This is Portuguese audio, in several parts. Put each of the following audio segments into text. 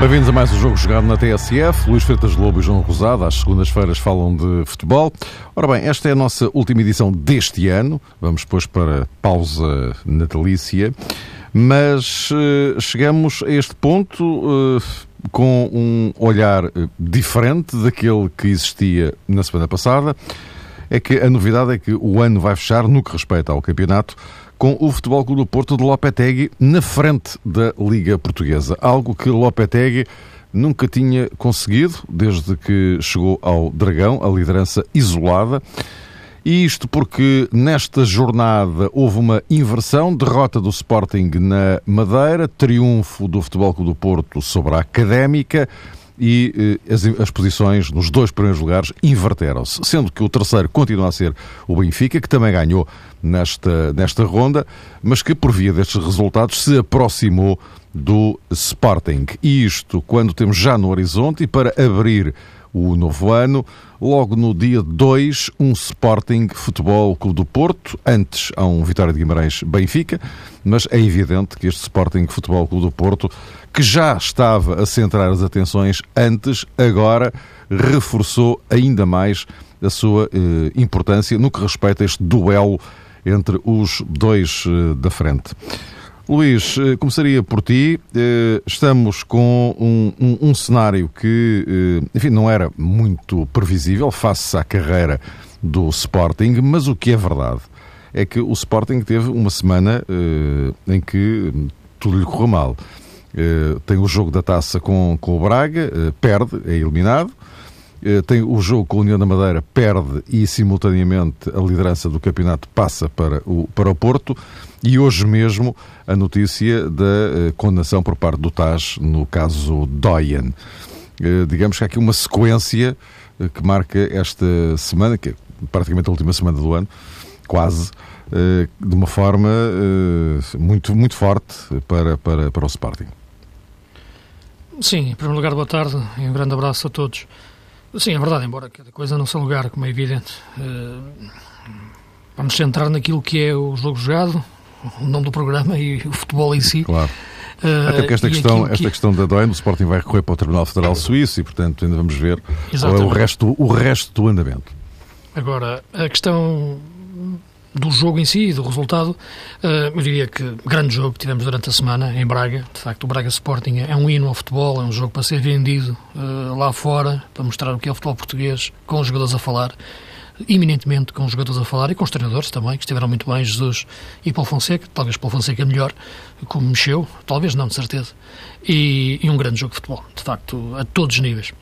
Bem-vindos a mais um jogo jogado na TSF. Luís Freitas Lobo e João Rosado, às segundas-feiras, falam de futebol. Ora bem, esta é a nossa última edição deste ano. Vamos depois para pausa natalícia. Mas uh, chegamos a este ponto uh, com um olhar uh, diferente daquele que existia na semana passada. É que a novidade é que o ano vai fechar no que respeita ao campeonato com o Futebol Clube do Porto de Lopetegui na frente da Liga Portuguesa. Algo que Lopetegui nunca tinha conseguido desde que chegou ao Dragão, a liderança isolada. E isto porque nesta jornada houve uma inversão, derrota do Sporting na Madeira, triunfo do Futebol Clube do Porto sobre a Académica e eh, as, as, posições nos dois primeiros lugares inverteram-se, sendo que o terceiro continua a ser o Benfica, que também ganhou nesta, nesta ronda, mas que por via destes resultados se aproximou do Sporting. E isto quando temos já no horizonte e para abrir o novo ano, logo no dia 2, um Sporting Futebol Clube do Porto, antes há um Vitória de Guimarães Benfica, mas é evidente que este Sporting Futebol Clube do Porto que já estava a centrar as atenções antes, agora reforçou ainda mais a sua eh, importância no que respeita a este duelo entre os dois eh, da frente. Luís, eh, começaria por ti. Eh, estamos com um, um, um cenário que, eh, enfim, não era muito previsível face à carreira do Sporting, mas o que é verdade é que o Sporting teve uma semana em que tudo lhe correu mal. Tem o jogo da taça com, com o Braga, perde, é eliminado. Eh, tem o jogo com a União da Madeira, perde e simultaneamente a liderança do campeonato passa para o, para o Porto. E hoje mesmo a notícia da condenação por parte do TAS no caso Doyen. Digamos que há aqui uma sequência que marca esta semana, que é praticamente a última semana do ano, quase, de uma forma muito, muito forte para, para, para o Sporting. Sim, em primeiro lugar, boa tarde e um grande abraço a todos. Sim, é verdade, embora cada coisa não seu lugar, como é evidente. Uh, vamos centrar naquilo que é o jogo jogado, o nome do programa e o futebol em si. Claro. Uh, Até porque esta, questão, esta que... questão da DOEN, o Sporting vai recorrer para o Tribunal Federal Suíço e, portanto, ainda vamos ver qual é o resto, o resto do andamento. Agora, a questão do jogo em si e do resultado, eh, eu diria que grande jogo que tivemos durante a semana em Braga. De facto, o Braga Sporting é um hino ao futebol, é um jogo para ser vendido eh, lá fora, para mostrar o que é o futebol português, com os jogadores a falar, iminentemente com os jogadores a falar e com os treinadores também, que estiveram muito bem, Jesus e Paulo Fonseca, talvez Paulo Fonseca melhor, como mexeu, talvez não, de certeza. E, e um grande jogo de futebol, de facto, a todos os níveis.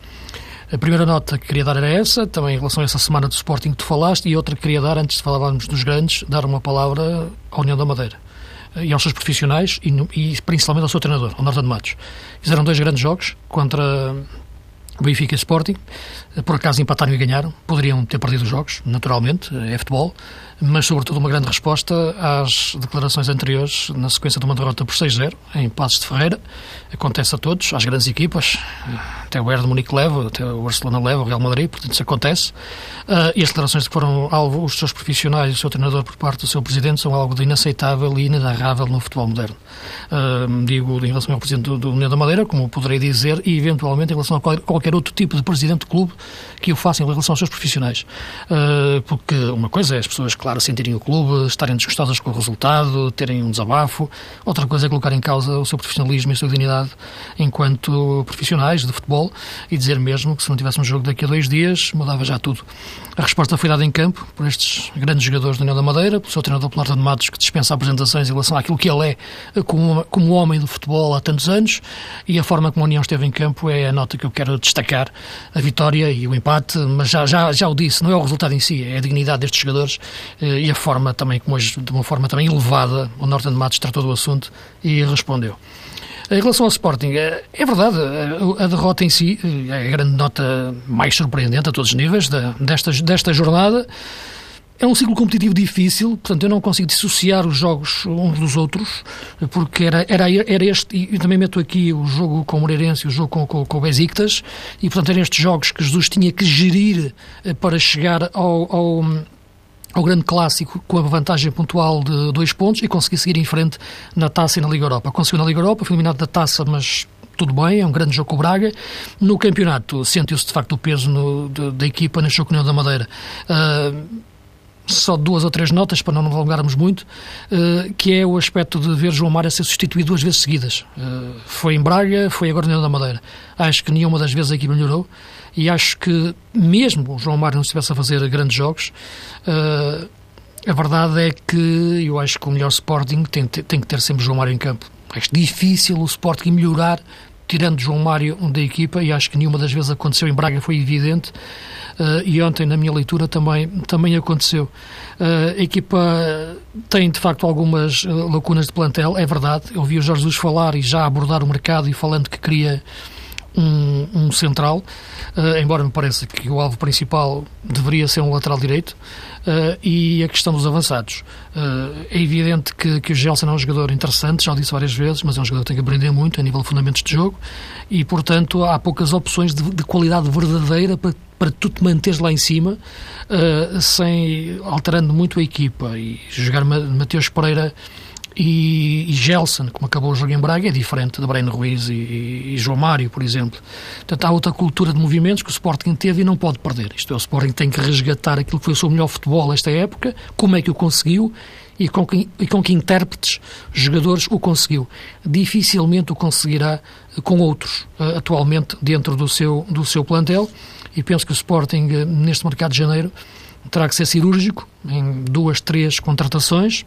A primeira nota que queria dar era essa, também em relação a essa semana do Sporting que tu falaste, e outra que queria dar, antes de falarmos dos grandes, dar uma palavra à União da Madeira e aos seus profissionais e, e principalmente ao seu treinador, ao Norton Matos. Fizeram dois grandes jogos contra Benfica e Sporting, por acaso empataram e ganharam, poderiam ter perdido os jogos, naturalmente, é futebol, mas sobretudo uma grande resposta às declarações anteriores na sequência de uma derrota por 6-0 em Passos de Ferreira. Acontece a todos, às grandes equipas, até o Bayern de Munique leva, até o Barcelona leva, o Real Madrid, portanto isso acontece. Uh, e as declarações que foram alvo os seus profissionais e o seu treinador por parte do seu presidente são algo de inaceitável e inenarrável no futebol moderno. Digo em relação ao presidente do União da Madeira, como poderei dizer, e eventualmente em relação a qualquer outro tipo de presidente de clube que o faça em relação aos seus profissionais. Uh, porque uma coisa é as pessoas, claro, sentirem o clube, estarem desgostadas com o resultado, terem um desabafo. Outra coisa é colocar em causa o seu profissionalismo e a sua dignidade enquanto profissionais de futebol e dizer mesmo que se não tivéssemos jogo daqui a dois dias, mudava já tudo. A resposta foi dada em campo por estes grandes jogadores do União da Madeira, pelo seu treinador Pilar de Matos, que dispensa apresentações em relação àquilo que ele é como, como homem do futebol há tantos anos, e a forma como a União esteve em campo é a nota que eu quero destacar. A vitória e o empate, mas já, já, já o disse, não é o resultado em si, é a dignidade destes jogadores eh, e a forma também, como hoje, de uma forma também elevada, o Norton de Matos tratou do assunto e respondeu. Em relação ao Sporting, é, é verdade, a derrota em si é a grande nota mais surpreendente a todos os níveis desta, desta jornada. é um ciclo competitivo difícil, portanto eu não consigo dissociar os jogos uns dos outros, porque era, era, era este, e também meto aqui o jogo com o Moreirense e o jogo com, com, com o Besiktas, e portanto eram estes jogos que Jesus tinha que gerir eh, para chegar ao, ao ao grande clássico com a vantagem pontual de dois pontos e conseguir seguir em frente na Taça e na Liga Europa. Conseguiu na Liga Europa, foi eliminado da Taça, mas tudo bem, é um grande jogo com o Braga. No campeonato sentiu-se de facto o peso no, de, da equipa neste jogo com o da Madeira. Uh, só duas ou três notas, para não alongarmos muito, uh, que é o aspecto de ver João Mário ser substituído duas vezes seguidas. Uh, foi em Braga, foi agora no da Madeira. Acho que nenhuma das vezes a equipe melhorou e acho que, mesmo o João Mário não estivesse a fazer grandes jogos, uh, a verdade é que eu acho que o melhor Sporting tem, tem que ter sempre João Mário em campo. Acho difícil o Sporting melhorar tirando João Mário da equipa, e acho que nenhuma das vezes aconteceu em Braga, foi evidente, uh, e ontem, na minha leitura, também, também aconteceu. Uh, a equipa tem, de facto, algumas uh, lacunas de plantel, é verdade. Eu ouvi o Jorge Jesus falar e já abordar o mercado e falando que queria um, um central, uh, embora me pareça que o alvo principal deveria ser um lateral direito, uh, e a questão dos avançados. Uh, é evidente que, que o Gelson é um jogador interessante, já o disse várias vezes, mas é um jogador que tem que aprender muito a nível de fundamentos de jogo, e portanto há poucas opções de, de qualidade verdadeira para, para tu te manteres lá em cima, sem alterando muito a equipa, e jogar Mateus Pereira e, e Gelson, como acabou o jogo em Braga, é diferente de Breno Ruiz e, e, e, João Mário, por exemplo. Portanto, há outra cultura de movimentos que o Sporting teve e não pode perder. Isto é, o Sporting tem que resgatar aquilo que foi o seu melhor futebol esta época, como é que o conseguiu e com que, e com que intérpretes, jogadores, o conseguiu. Dificilmente o conseguirá com outros, eh, atualmente, dentro do seu, do seu plantel. E penso que o Sporting, eh, neste mercado de janeiro, terá que ser cirúrgico em duas, três contratações,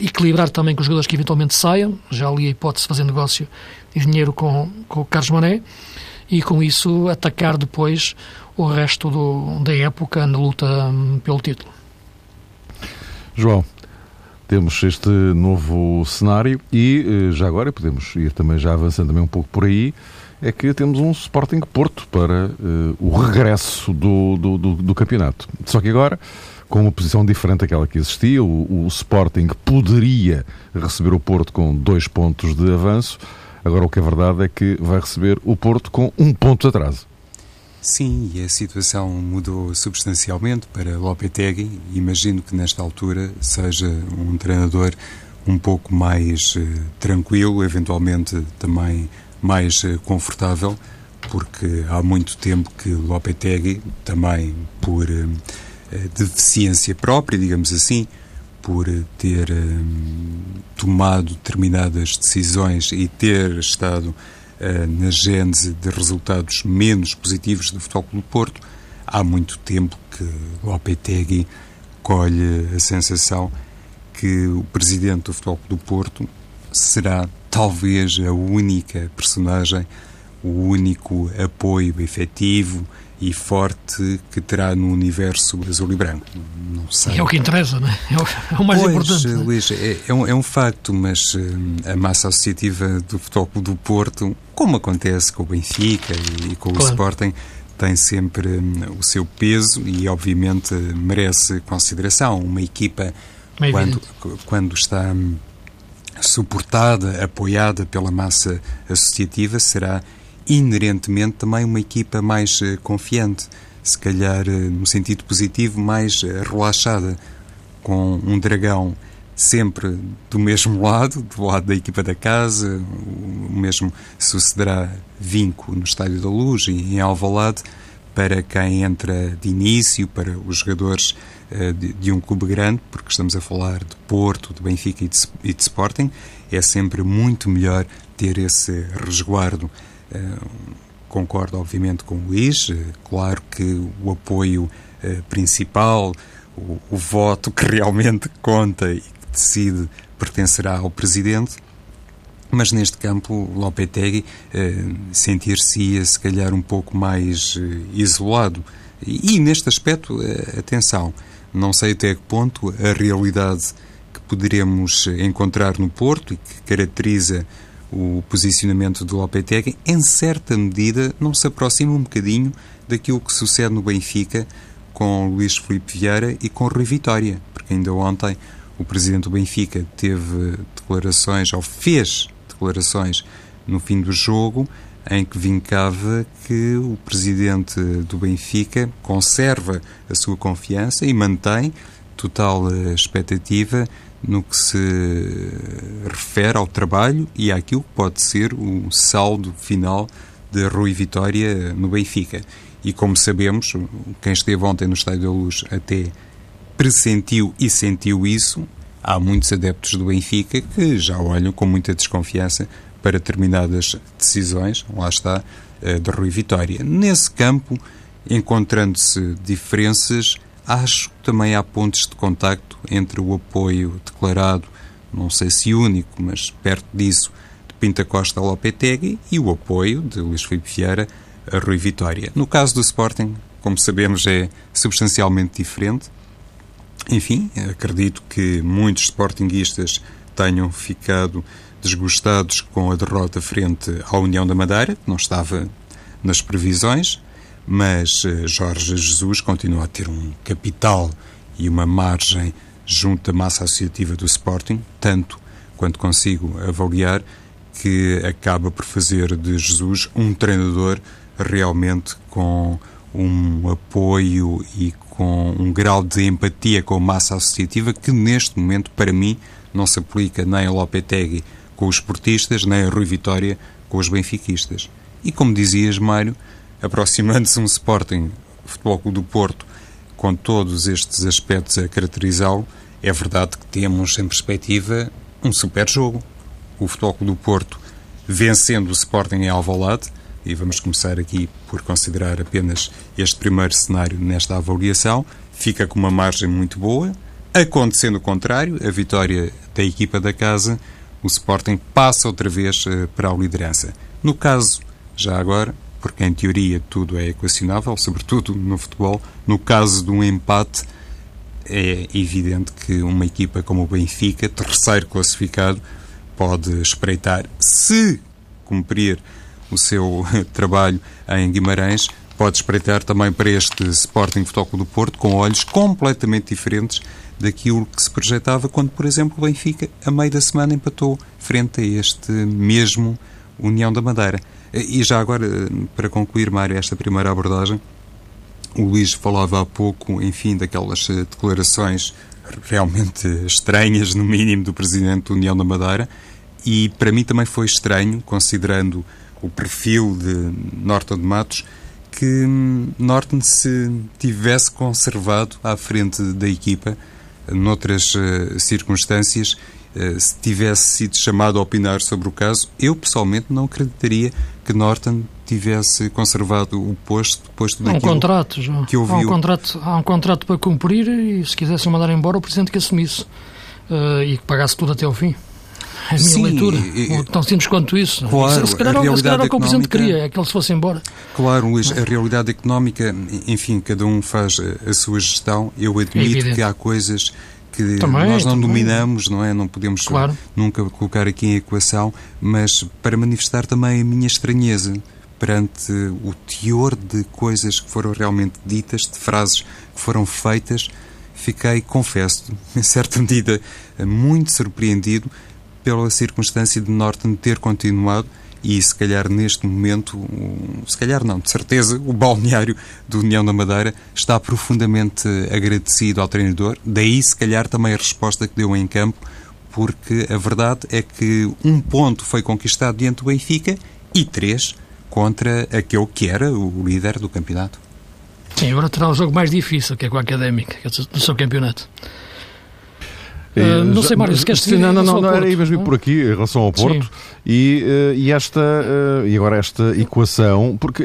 equilibrar também com os jogadores que eventualmente saiam, já ali a hipótese de fazer negócio e dinheiro com, com o Carlos Mané, e com isso atacar depois o resto do, da época na luta hum, pelo título. João, temos este novo cenário e eh, já agora podemos ir também já avançando também um pouco por aí, é que temos um Sporting Porto para uh, o regresso do, do, do, do campeonato. Só que agora com uma posição diferente daquela que existia. O, o, Sporting poderia receber o Porto com dois pontos de avanço. Agora, o que é verdade é que vai receber o Porto com um ponto de atraso. Sim, e a situação mudou substancialmente para Lopetegui. Imagino que nesta altura seja um treinador um pouco mais uh, tranquilo, eventualmente também mais uh, confortável, porque há muito tempo que Lopetegui, também por uh, deficiência própria, digamos assim, por ter um, tomado determinadas decisões e ter estado uh, na gênese de resultados menos positivos do Futebol Clube do Porto, há muito tempo que Lopetegui colhe a sensação que o presidente do Futebol Clube do Porto será talvez a única personagem, o único apoio efetivo e forte que terá no universo azul e branco. Não sei. É o que interessa, não é? É o, mais pois, importante. Luís, é, é, um, é um facto, mas uh, a massa associativa do futebol do Porto, como acontece com o Benfica e, com claro. o Sporting, tem sempre um, o seu peso e, obviamente, merece consideração. Uma equipa, quando, quando está um, suportada, apoiada pela massa associativa, será inerentemente também uma equipa mais uh, confiante, se calhar uh, no sentido positivo, mais uh, relaxada, com um dragão sempre do mesmo lado, do lado da equipa da casa, o mesmo sucederá Vinco no Estádio da Luz e em Alvalade, para quem entra de início, para os jogadores de, um clube grande, porque estamos a falar de Porto, de Benfica e de, e de Sporting, é sempre muito melhor ter esse resguardo eh, concordo, obviamente, com o Luís. Eh, claro que o apoio eh, principal, o, o voto que realmente conta e que decide pertencerá ao Presidente, mas neste campo Lopetegui eh, sentir-se-ia se calhar um pouco mais eh, isolado. E, e, neste aspecto, eh, atenção, não sei até que ponto a realidade que poderemos encontrar no Porto e que caracteriza o posicionamento do Lopetegui, em certa medida, não se aproxima um bocadinho daquilo que sucede no Benfica com Luís Felipe Vieira e com Rui Vitória, porque ainda ontem o presidente do Benfica teve declarações, ou fez declarações no fim do jogo, em que vincava que o presidente do Benfica conserva a sua confiança e mantém total eh, expectativa no que se refere ao trabalho e àquilo que pode ser o saldo final de Rui Vitória no Benfica. E como sabemos, quem esteve ontem no Estádio da Luz até pressentiu e sentiu isso. Há muitos adeptos do Benfica que já olham com muita desconfiança para determinadas decisões, lá está, eh, de Rui Vitória. Nesse campo, encontrando-se diferenças, acho que também há pontos de contacto entre o apoio declarado, não sei se único, mas perto disso, de Pinta Costa Lopetegui e o apoio de Luís Filipe Vieira a Rui Vitória. No caso do Sporting, como sabemos, é substancialmente diferente. Enfim, acredito que muitos sportinguistas tenham ficado desgostados com a derrota frente à União da Madeira, que não estava nas previsões, mas eh, Jorge Jesus continua a ter um capital e uma margem junto da massa associativa do Sporting, tanto quanto consigo avaliar, que acaba por fazer de Jesus um treinador realmente com um apoio e com um grau de empatia com a massa associativa que neste momento, para mim, não se aplica nem a Lopetegui com os esportistas, nem a Rui Vitória com os benfiquistas. E como dizias, Mário, aproximando-se um Sporting Futebol Clube do Porto com todos estes aspectos a caracterizá-lo, é verdade que temos em perspectiva um super jogo. O Futebol Clube do Porto vencendo o Sporting em Alvalade, e vamos começar aqui por considerar apenas este primeiro cenário nesta avaliação, fica com uma margem muito boa. Acontecendo o contrário, a vitória da equipa da casa o Sporting passa outra vez uh, para a liderança. No caso, já agora, porque em teoria tudo é equacionável, sobretudo no futebol, no caso de um empate, é evidente que uma equipa como o Benfica, terceiro classificado, pode espreitar, se cumprir o seu trabalho em Guimarães, pode espreitar também para este Sporting Futebol do Porto com olhos completamente diferentes daquilo que se projetava quando, por exemplo, o Benfica, a meio da semana, empatou frente a este mesmo União da Madeira. E já agora, para concluir, Mário, esta primeira abordagem, o Luís falava há pouco, enfim, daquelas eh, declarações realmente estranhas, no mínimo, do Presidente da União da Madeira, e para mim também foi estranho, considerando o perfil de Norton de Matos, que hum, Norton se tivesse conservado à frente da equipa noutras uh, circunstâncias, se tivesse sido chamado a opinar sobre o caso, eu pessoalmente não acreditaria que Norton tivesse conservado o posto depois há um contrato, João. que ouviu. Há um contrato, há um contrato para cumprir e se quisessem mandar embora o Presidente que assumisse uh, e que pagasse tudo até ao fim. É a minha Sim, leitura. E, Tão simples quanto isso. Claro, se, calhar, a se calhar o que o Presidente queria é que ele se fosse embora. Claro, Luís, a realidade económica, enfim, cada um faz a, sua gestão. Eu admito é que há coisas que também, nós não também. dominamos, não é? Não podemos claro. nunca colocar aqui em equação, mas para manifestar também a minha estranheza perante o teor de coisas que foram realmente ditas, de frases que foram feitas, fiquei, confesso, em certa medida, muito surpreendido pela circunstância de Norton ter continuado e se calhar neste momento, se calhar não, de certeza, o balneário do União da Madeira está profundamente agradecido ao treinador, daí se calhar também a resposta que deu em campo, porque a verdade é que um ponto foi conquistado diante do Benfica e três contra aquele que era o líder do campeonato. Sim, agora terá um jogo mais difícil, que é com a Académica, é do seu campeonato. Uh, não sei, Mário, se queres Sim, não, não, não, não era mesmo por aqui, em relação ao Porto, e, uh, e, esta, uh, e agora esta equação, porque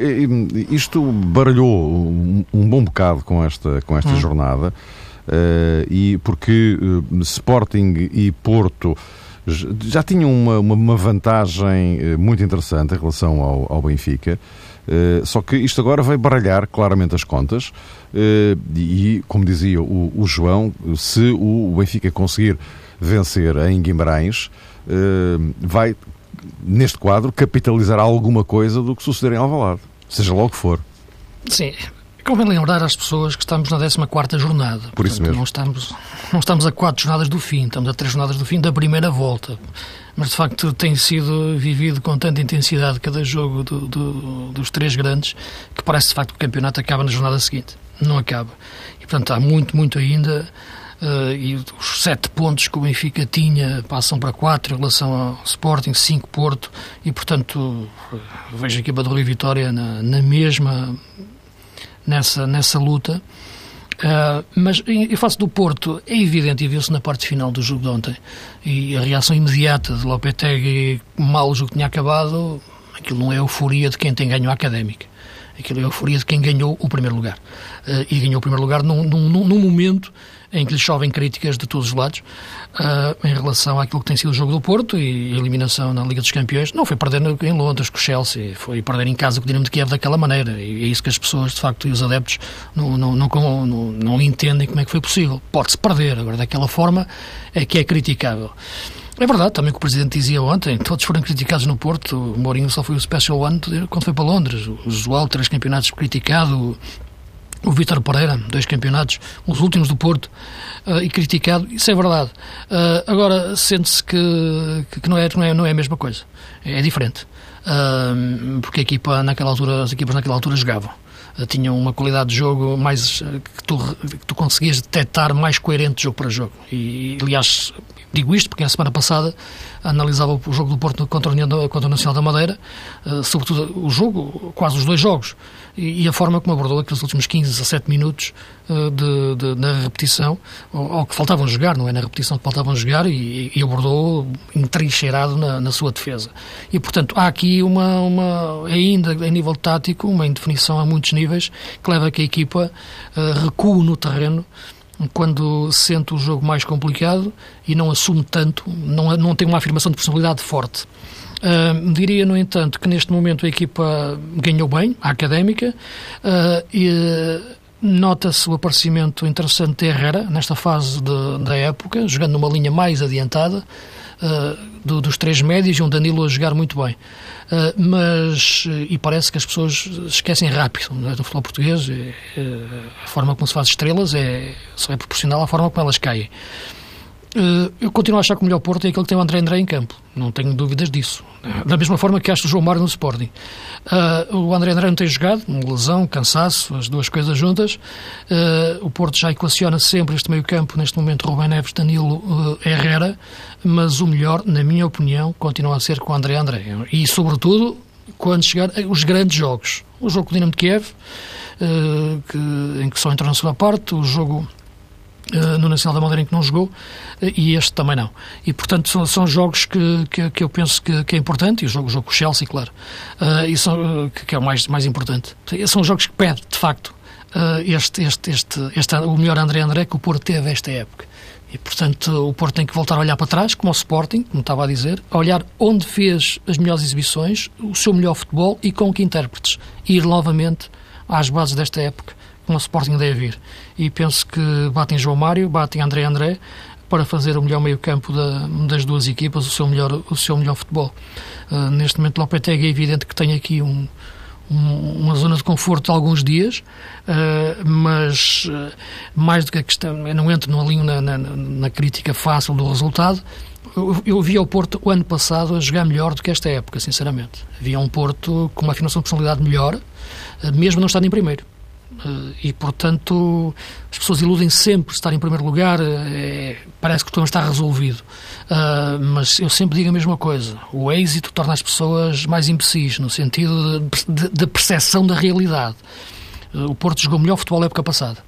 isto baralhou um, um bom bocado com esta, com esta hum. jornada, e porque Sporting e Porto já tinham uma, uma vantagem muito interessante em relação ao, ao Benfica, Uh, só que isto agora vai baralhar claramente as contas uh, e, como dizia o, o, João, se o Benfica conseguir vencer em Guimarães, uh, vai, neste quadro, capitalizar alguma coisa do que suceder em Alvalade, seja logo que for. Sim, Convém lembrar às pessoas que estamos na 14 jornada. Por Portanto, isso mesmo. Não estamos, não estamos a quatro jornadas do fim, estamos a três jornadas do fim da primeira volta. Mas, de facto, tem sido vivido com tanta intensidade cada jogo do, do, dos três grandes que parece, de facto, que o campeonato acaba na jornada seguinte. Não acaba. E, portanto, há muito, muito ainda. Uh, e os sete pontos que o Benfica tinha passam para quatro em relação ao Sporting, cinco Porto, e portanto vejo a equipa do Rio Vitória na, na mesma nessa, nessa luta. Uh, mas em face do Porto é evidente, e viu-se na parte final do jogo de ontem, e a reação imediata de Lopetegui, mal o jogo tinha acabado, aquilo não é euforia de quem tem ganho a académica. Aquilo é euforia de quem ganhou o primeiro lugar. Uh, e ganhou o primeiro lugar num, num, num momento em que lhe chovem críticas de todos os lados uh, em relação àquilo que tem sido o jogo do Porto e a eliminação na Liga dos Campeões. Não foi perder em Londres com o Chelsea, foi perder em casa com o Dinamo de Kiev daquela maneira. E é isso que as pessoas, de facto, e os adeptos não, não, não, não, entendem como é que foi possível. Pode-se perder, agora daquela forma é que é criticável. É verdade, também o que o Presidente dizia ontem, todos foram criticados no Porto, o Mourinho só foi o Special One quando foi para Londres, o João, três campeonatos criticado, o Vítor Pereira, dois campeonatos, os últimos do Porto, uh, e criticado, isso é verdade. Uh, agora, sente-se que, que não, é, não, é, não é a mesma coisa, é diferente. Uh, porque a equipa, naquela altura, as equipas naquela altura jogavam. tinham uma qualidade de jogo mais que tu, que tu conseguias detectar mais coerente jogo para jogo. E, aliás, digo isto porque a semana passada analisava o jogo do Porto contra o, contra o Nacional da Madeira, sobretudo o jogo, quase os dois jogos, e, a forma como abordou aqueles últimos 15, 17 minutos uh, de, de, na repetição, ou, que faltavam jogar, não é na repetição que faltavam jogar, e, e abordou entrincheirado na, na, sua defesa. E, portanto, há aqui uma, uma, ainda em nível tático, uma indefinição a muitos níveis, que leva a que a equipa uh, recue no terreno quando sente o jogo mais complicado e não assume tanto, não, não tem uma afirmação de personalidade forte. Uh, diria, no entanto, que neste momento a equipa ganhou bem, a académica, uh, e nota-se o aparecimento interessante de Herrera nesta fase de, da época, jogando numa linha mais adiantada. Uh, do, dos três médios e um Danilo a jogar muito bem. Uh, mas, e parece que as pessoas esquecem rápido é? no futebol português, é, é, a forma como se faz estrelas é, só é proporcional à forma como elas caem. Eh, eu continuo a achar que o melhor Porto é aquele que tem o André André em campo. Não tenho dúvidas disso. Da mesma forma que acho o João Mário no Sporting. Uh, o André André não tem jogado, lesão, cansaço, as duas coisas juntas. Uh, o Porto já equaciona sempre este meio campo, neste momento Rubem Neves, Danilo, uh, Herrera, mas o melhor, na minha opinião, continua a ser com o André André. E, sobretudo, quando chegar os grandes jogos. O jogo com o Dinamo de Kiev, que, em que só entrou na segunda parte, o jogo no Nacional da Madeira em que não jogou uh, e este também não. E, portanto, são, são jogos que, que, que, eu penso que, que, é importante, e o jogo, o jogo com o Chelsea, claro, uh, e são, que, é o mais, mais importante. São jogos que pede, de facto, este, este, este, este, o melhor André André que o Porto teve esta época. E, portanto, o Porto tem que voltar a olhar para trás, como o Sporting, como estava a dizer, a olhar onde fez as melhores exibições, o seu melhor futebol e com que intérpretes. E ir novamente às bases desta época como o Sporting deve vir. E penso que batem João Mário, batem André André, para fazer o melhor meio-campo da, das duas equipas, o seu melhor, o seu melhor futebol. Uh, neste momento, Lopetegui é evidente que tem aqui um, um, uma zona de conforto de alguns dias, uh, mas uh, mais do que a questão, eu não entro no alinho na, na, na crítica fácil do resultado. Eu, eu vi o Porto o ano passado a jogar melhor do que esta época, sinceramente. Havia um Porto com uma afirmação de personalidade melhor, mesmo não estando em primeiro. Eh, e, portanto, as pessoas iludem sempre estar em primeiro lugar, é, parece que o problema está resolvido. Uh, mas eu sempre digo a mesma coisa: o êxito torna as pessoas mais imbecis, no sentido de, percepção da realidade. O Porto jogou melhor futebol na época passada.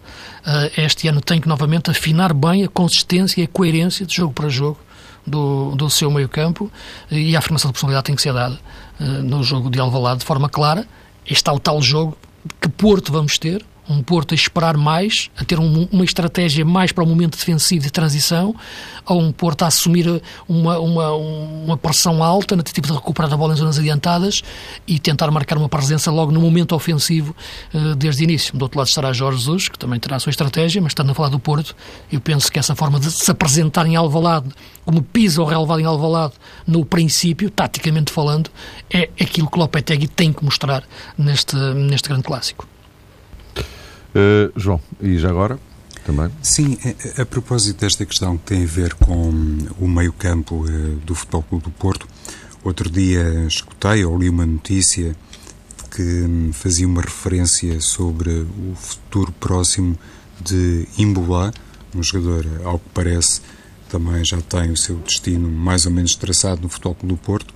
Uh, este ano tem que novamente afinar bem a consistência e a coerência de jogo para jogo do, do seu meio-campo e a afirmação de personalidade tem que ser dada no jogo de Alvalade de forma clara. Este é o tal jogo que Porto vamos ter, um Porto a esperar mais, a ter um, uma estratégia mais para o momento defensivo de transição, ou um Porto a assumir uma, uma, uma pressão alta no tipo de recuperar a bola em zonas adiantadas e tentar marcar uma presença logo no momento ofensivo uh, desde o início. Do outro lado estará Jorge Jesus, que também terá a sua estratégia, mas estando a falar do Porto, eu penso que essa forma de se apresentar em Alvalade, como pisa ou relevado em Alvalade, no princípio, taticamente falando, é aquilo que o Lopetegui tem que mostrar neste, neste grande clássico. Uh, João, e já agora? Também. Sim, a, a, propósito desta questão que tem a ver com o meio-campo do Futebol Clube do Porto, outro dia escutei ou li uma notícia que um, fazia uma referência sobre o futuro próximo de Imbolá, um jogador, ao que parece, também já tem o seu destino mais ou menos traçado no Futebol Clube do Porto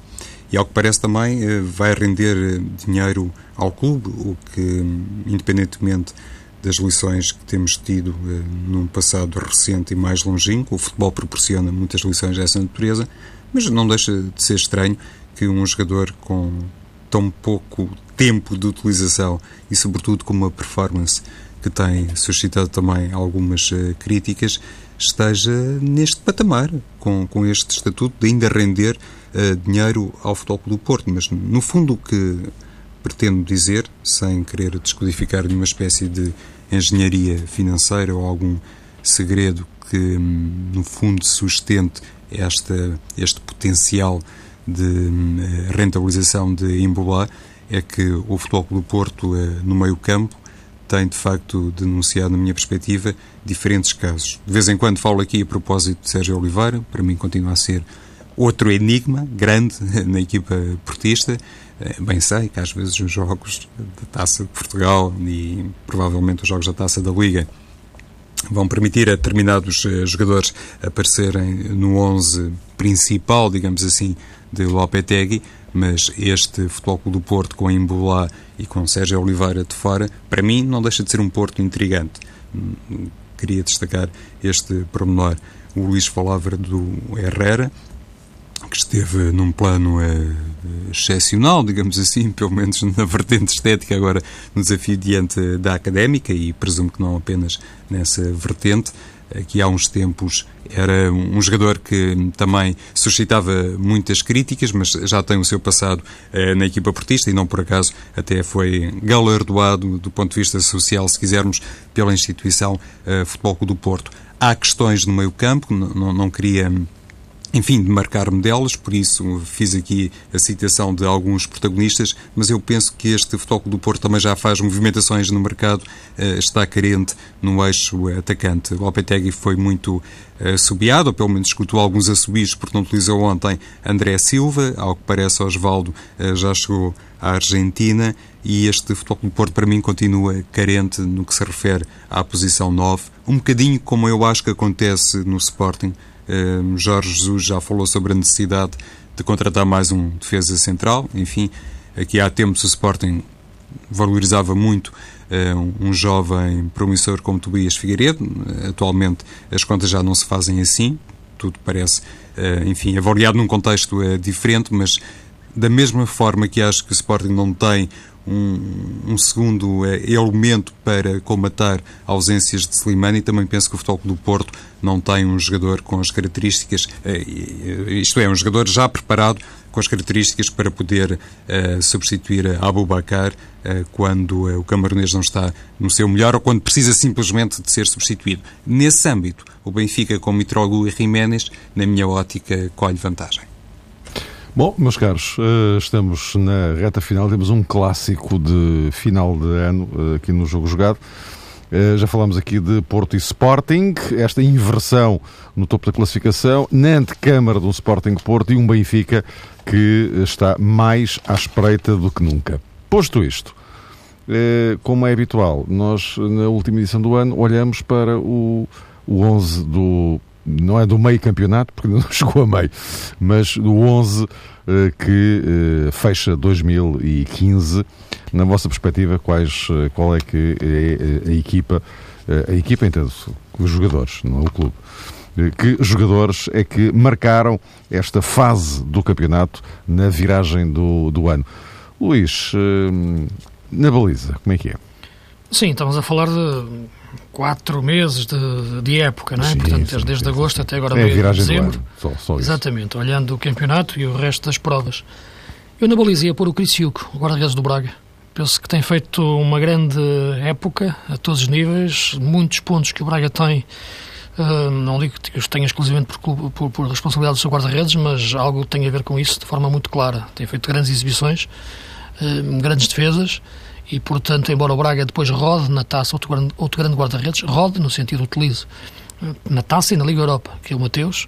e, ao que parece, também vai render dinheiro ao clube, o que, hum, independentemente das lições que temos tido eh, num passado recente e mais longínquo. O futebol proporciona muitas lições dessa natureza, mas não deixa de ser estranho que um jogador com tão pouco tempo de utilização e, sobretudo, com uma performance que tem suscitado também algumas uh, críticas, esteja neste patamar, com, com este estatuto de ainda render uh, dinheiro ao Futebol do Porto. Mas, no fundo, o que pretendo dizer, sem querer descodificar nenhuma espécie de engenharia financeira ou algum segredo que, hum, no fundo, sustente esta, este potencial de hum, rentabilização de Imbolá, é que o Futebol do Porto, eh, no meio-campo, tem de facto denunciado, na minha perspectiva, diferentes casos. De vez em quando falo aqui a propósito de Sérgio Oliveira, para mim continua a ser outro enigma grande na equipa portista. Eh, bem sei que às vezes os jogos da Taça de Portugal e provavelmente os jogos da Taça da Liga vão permitir a determinados eh, jogadores aparecerem no 11 principal, digamos assim, de Lopetegui, mas este Futebol Clube do Porto com Embolá e com Sérgio Oliveira de fora, para mim não deixa de ser um Porto intrigante. Hum, queria destacar este pormenor. O Luís falava do Herrera, que esteve num plano uh, excepcional, digamos assim, pelo menos na vertente estética, agora no desafio diante da académica, e presumo que não apenas nessa vertente, que há uns tempos era um jogador que também suscitava muitas críticas, mas já tem o seu passado uh, na equipa portista e não por acaso até foi galardoado do ponto de vista social, se quisermos, pela instituição uh, Futebol Clube do Porto. Há questões no meio campo, não, não queria enfim, de marcar-me delas, por isso fiz aqui a citação de alguns protagonistas, mas eu penso que este Futebol do Porto também já faz movimentações no mercado, eh, está carente no eixo atacante. O Lopetegui foi muito assobiado, ou pelo menos escutou alguns assobios, porque não utilizou ontem André Silva, ao que parece Osvaldo eh, já chegou à Argentina, e este Futebol do Porto para mim continua carente no que se refere à posição 9, um bocadinho como eu acho que acontece no Sporting, Jorge Jesus já falou sobre a necessidade de contratar mais um defesa central. Enfim, aqui há tempos o Sporting valorizava muito um jovem promissor como Tobias Figueiredo. Atualmente as contas já não se fazem assim. Tudo parece, eh, enfim, avaliado num contexto eh, diferente, mas da mesma forma que acho que o Sporting não tem um, um segundo é, elemento para comatar ausências de Slimani. Também penso que o Futebol do Porto não tem um jogador com as características, é, isto é, um jogador já preparado com as características para poder uh, substituir a Abu Bakar uh, quando uh, o camaronês não está no seu melhor ou quando precisa simplesmente de ser substituído. Nesse âmbito, o Benfica com Mitroglou e Jiménez, na minha ótica, colhe vantagem. Bom, meus caros, eh, estamos na reta final, temos um clássico de final de ano eh, aqui no Jogo Jogado. Eh, já falamos aqui de Porto e Sporting, esta inversão no topo da classificação, na antecâmara do Sporting Porto e um Benfica que está mais à espreita do que nunca. Posto isto, como é habitual, nós na última edição do ano olhamos para o, o 11 do não é do meio campeonato, porque não chegou a meio, mas do 11 eh, que eh, fecha 2015. Na vossa perspectiva, quais, eh, qual é que é a equipa, a equipa entendo, os jogadores, não é o clube, que jogadores é que marcaram esta fase do campeonato na viragem do, do ano? Luís, na baliza, como é que é? Sim, estamos a falar de quatro meses de, de época, não é? Sim, Portanto, sim, desde sim, agosto até agora é meio de dezembro. Só, só Exatamente, olhando o campeonato e o resto das provas. Eu na baliza ia pôr o Criciúco, o guarda-redes do Braga. Penso que tem feito uma grande época a todos os níveis, muitos pontos que o Braga tem. Uh, não digo que os tenha exclusivamente por, por, por responsabilidade do seu guarda-redes, mas algo tem a ver com isso de forma muito clara. Tem feito grandes exibições grandes defesas e, portanto, embora o Braga depois rode na taça outro grande, outro grande guarda-redes, rode no sentido utilize na taça e na Liga Europa, que é o Mateus,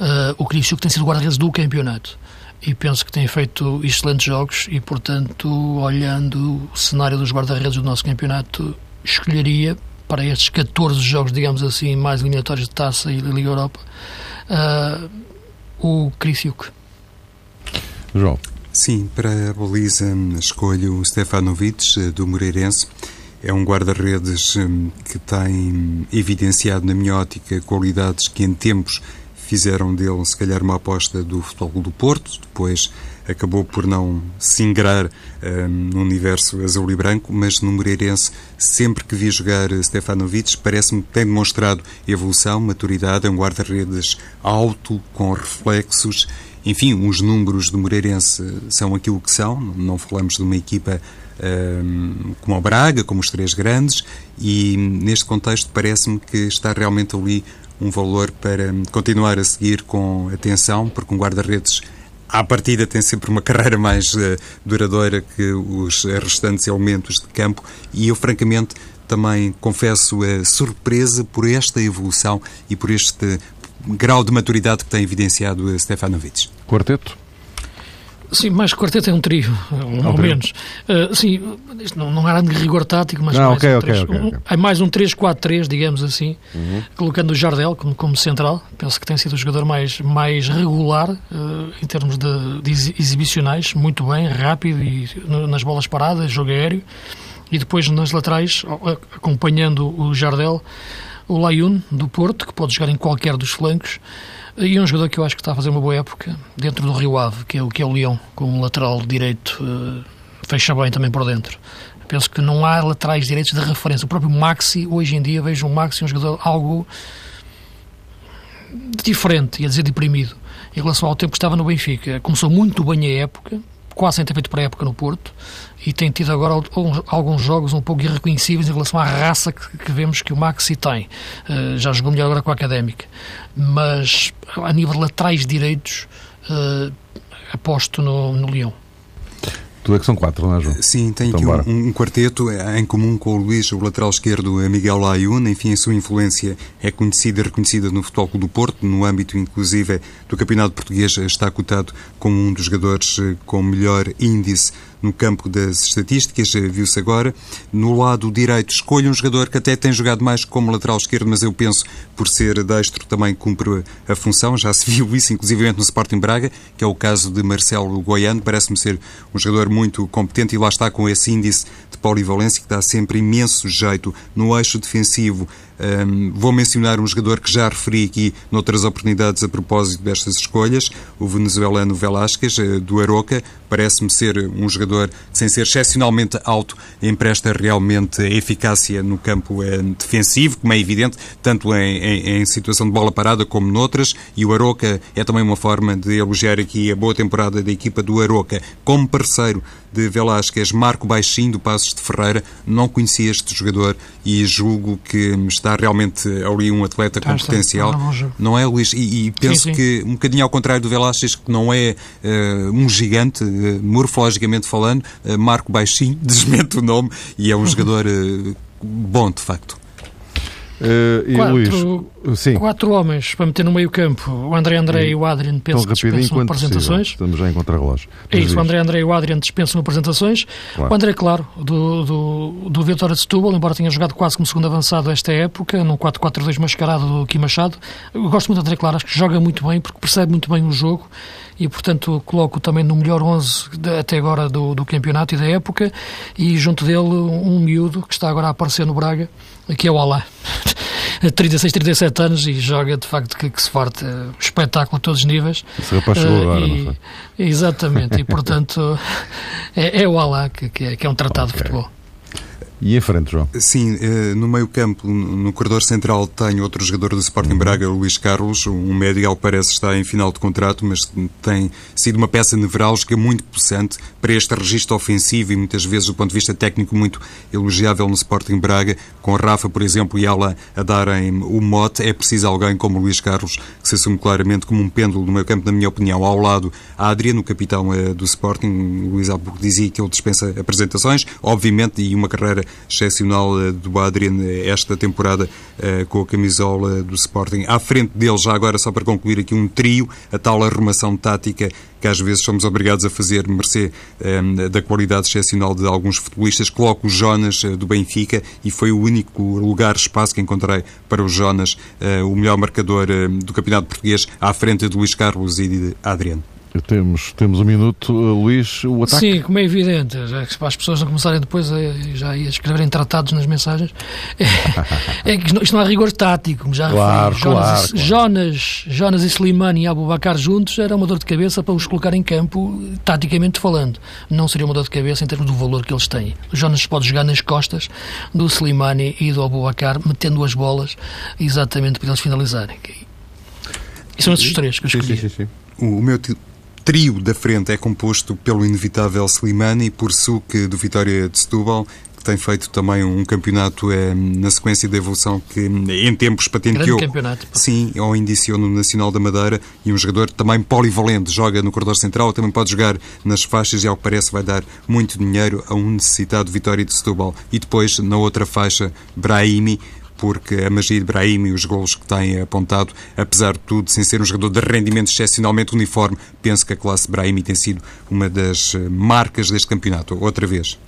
uh, o que tem sido guarda-redes do campeonato. E penso que tem feito excelentes jogos e, portanto, olhando o cenário dos guarda-redes do nosso campeonato, escolheria para estes 14 jogos, digamos assim, mais eliminatórios de taça e Liga Europa, uh, o Krisiuk. João. Sim, para a baliza escolho Stefanovic, eh, do Moreirense. É um guarda-redes hum, que tem evidenciado, na minha ótica, qualidades que em tempos fizeram dele, se calhar, uma aposta do Futebol do Porto. Depois acabou por não se ingrar um, no universo azul e branco, mas no Moreirense, sempre que vi jogar Stefanovic, parece-me que tem demonstrado evolução, maturidade, é um guarda-redes alto, com reflexos. Enfim, os números do Moreirense são aquilo que são, não falamos de uma equipa como o Braga, como os três grandes, e neste contexto parece-me que está realmente ali um valor para continuar a seguir com atenção, porque um guarda-redes à partida tem sempre uma carreira mais uh, duradoura que os restantes elementos de campo e eu francamente também confesso a surpresa por esta evolução e por este grau de maturidade que tem evidenciado Stefanovic. Quarteto? Sim, mais quarteto é um trio, um, ao menos. Uh, sim, não, não há grande rigor tático, mas não, mais, okay, um okay, okay, um, é mais um 3-4-3, digamos assim, uhum. colocando o Jardel como, como central. Penso que tem sido o jogador mais, mais regular uh, em termos de, de, exibicionais, muito bem, rápido e nas bolas paradas, jogo aéreo. E depois nas laterais, acompanhando o Jardel, o Layun, do Porto, que pode jogar em qualquer dos flancos. E um jogador que eu acho que está a fazer uma boa época dentro do Rio Ave, que é o, que é o Leão, com um lateral direito, uh, fecha bem também por dentro. Penso que não há laterais direitos de referência. O próprio Maxi, hoje em dia, vejo o Maxi um jogador algo diferente, ia dizer deprimido, em relação ao tempo que estava no Benfica. Começou muito bem a época, quase sem feito para a época no Porto, e tem tido agora alguns jogos um pouco irreconhecíveis em relação à raça que, que vemos que o Maxi tem. Uh, já jogou melhor agora com a Académica. Mas a nível de laterais direitos, uh, aposto no, no Leão. Tu é que são quatro, não é, João? Sim, tem então, aqui um, um, quarteto em comum com o Luís, o lateral esquerdo Miguel Layun. Enfim, a sua influência é conhecida e reconhecida no Futebol Clube do Porto, no âmbito, inclusive, do Campeonato Português, está cotado como um dos jogadores eh, com melhor índice no campo das estatísticas, viu-se agora. No lado direito, escolha um jogador que até tem jogado mais como lateral esquerdo, mas eu penso, por ser destro, também cumpre a função. Já se viu isso, inclusive no Sporting Braga, que é o caso de Marcelo Goiano. Parece-me ser um jogador muito competente e lá está com esse índice de polivalência que dá sempre imenso jeito no eixo defensivo um, vou mencionar um jogador que já referi aqui noutras oportunidades a propósito destas escolhas, o venezuelano Velásquez, eh, do Aroca. Parece-me ser um jogador sem ser excepcionalmente alto, empresta realmente eficácia no campo eh, defensivo, como é evidente, tanto em, em, em, situação de bola parada como noutras, e o Aroca é também uma forma de elogiar aqui a boa temporada da equipa do Aroca como parceiro de Velásquez, Marco Baixinho, do Passos de Ferreira. Não conhecia este jogador e julgo que está realmente ali um atleta com potencial. Não é, Luís? E, e penso sim, sim. que, um bocadinho ao contrário do Velásquez, que não é uh, um gigante, uh, morfologicamente falando, uh, Marco Baixinho, desmente o nome, e é um jogador bom, de facto. Uh, quatro, Luís, sim. quatro homens para meter no meio campo. O André André e o Adrian pensam que dispensam apresentações. Estamos já em contra-relógio. É isso, o André André e o Adrian dispensam apresentações. Claro. O André, claro, do, do, do Vitória de Setúbal, embora tenha jogado quase como segundo avançado esta época, num 4-4-2 mascarado do Kim Machado. Eu gosto muito do André, claro, acho que joga muito bem, porque percebe muito bem o jogo e, portanto, coloco também no melhor 11 de, até agora do, do campeonato e da época e junto dele um miúdo que está agora a aparecer no Braga, que é o Alá. 36, 37 anos e joga de facto que, que se farta uh, espetáculo a todos os níveis. Esse rapaz chegou uh, agora, e, Exatamente, e portanto é, é, o Alá que, que, é, que é um tratado okay. de futebol. E em frente, João? Sim, eh, no meio campo, no corredor central, tem outro jogador do Sporting uhum. Braga, o Luís Carlos, um médio, ao parece, está em final de contrato, mas tem sido uma peça nevrálgica muito possante para este registro ofensivo e muitas vezes, do ponto de vista técnico, muito elogiável no Sporting Braga, com Rafa, por exemplo, e ela a darem o mote, é preciso alguém como o Luís Carlos, que se assume claramente como um pêndulo no meio campo, na minha opinião, ao lado a Adriano, capitão eh, do Sporting, o Luís há pouco dizia que ele dispensa apresentações, obviamente, e uma carreira excepcional eh, do Adrian eh, esta temporada eh, com a camisola do Sporting. À frente dele, já agora, só para concluir aqui, um trio, a tal arrumação tática que às vezes somos obrigados a fazer, mercê da qualidade excepcional de alguns futebolistas. Coloco o Jonas do Benfica e foi o único lugar, espaço que encontrei para o Jonas, o melhor marcador do Campeonato Português, à frente de Luís Carlos e de Adriano. Temos, temos um minuto, uh, Luís, o ataque. Sim, como é evidente, já que para as pessoas não começarem depois a, já a escreverem tratados nas mensagens, é, é que isto não há rigor tático, já claro, referi. Jonas, claro, claro. Jonas, Jonas e Slimani e Abubacar juntos era uma dor de cabeça para os colocar em campo, taticamente falando. Não seria uma dor de cabeça em termos do valor que eles têm. O Jonas pode jogar nas costas do Slimani e do Abubacar, metendo as bolas exatamente para eles finalizarem. E são esses três que eu escolhi. Sim, sim, sim. O meu trio da frente é composto pelo inevitável Slimani, por Suque do Vitória de Setúbal, que tem feito também um campeonato é, na sequência da evolução que em tempos patenteou. campeonato. Sim, ou indiciou no Nacional da Madeira e um jogador também polivalente, joga no corredor central, também pode jogar nas faixas e ao que parece vai dar muito dinheiro a um necessitado Vitória de Setúbal. E depois, na outra faixa, Brahimi, porque a magia de Brahim e os golos que tem apontado, apesar de tudo, sem ser um jogador de rendimento excepcionalmente uniforme, penso que a classe Brahim tem sido uma das eh, marcas deste campeonato, outra vez.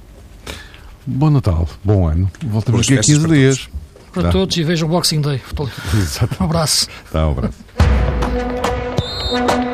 Bom Natal, bom ano. Voltamos daqui a 15 dias. Para tá. todos e vejam o Boxing Day. Um abraço. Tá, um abraço.